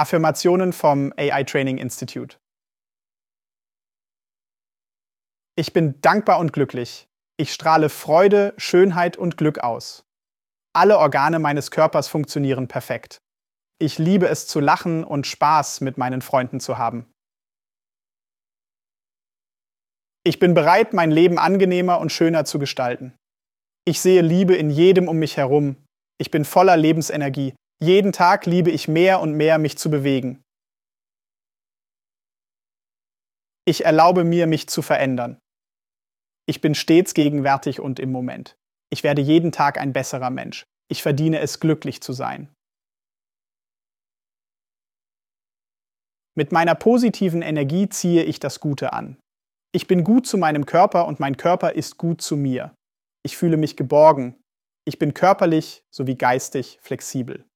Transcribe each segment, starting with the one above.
Affirmationen vom AI Training Institute. Ich bin dankbar und glücklich. Ich strahle Freude, Schönheit und Glück aus. Alle Organe meines Körpers funktionieren perfekt. Ich liebe es zu lachen und Spaß mit meinen Freunden zu haben. Ich bin bereit, mein Leben angenehmer und schöner zu gestalten. Ich sehe Liebe in jedem um mich herum. Ich bin voller Lebensenergie. Jeden Tag liebe ich mehr und mehr, mich zu bewegen. Ich erlaube mir, mich zu verändern. Ich bin stets gegenwärtig und im Moment. Ich werde jeden Tag ein besserer Mensch. Ich verdiene es, glücklich zu sein. Mit meiner positiven Energie ziehe ich das Gute an. Ich bin gut zu meinem Körper und mein Körper ist gut zu mir. Ich fühle mich geborgen. Ich bin körperlich sowie geistig flexibel.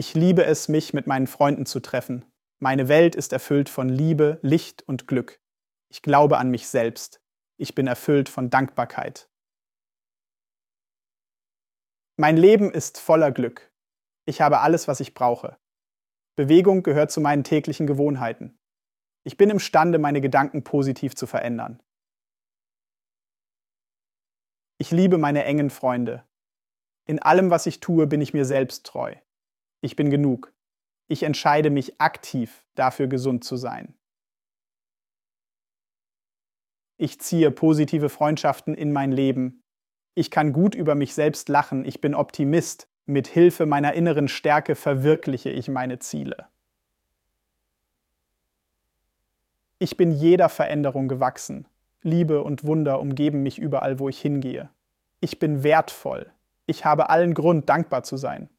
Ich liebe es, mich mit meinen Freunden zu treffen. Meine Welt ist erfüllt von Liebe, Licht und Glück. Ich glaube an mich selbst. Ich bin erfüllt von Dankbarkeit. Mein Leben ist voller Glück. Ich habe alles, was ich brauche. Bewegung gehört zu meinen täglichen Gewohnheiten. Ich bin imstande, meine Gedanken positiv zu verändern. Ich liebe meine engen Freunde. In allem, was ich tue, bin ich mir selbst treu. Ich bin genug. Ich entscheide mich aktiv dafür, gesund zu sein. Ich ziehe positive Freundschaften in mein Leben. Ich kann gut über mich selbst lachen. Ich bin Optimist. Mit Hilfe meiner inneren Stärke verwirkliche ich meine Ziele. Ich bin jeder Veränderung gewachsen. Liebe und Wunder umgeben mich überall, wo ich hingehe. Ich bin wertvoll. Ich habe allen Grund, dankbar zu sein.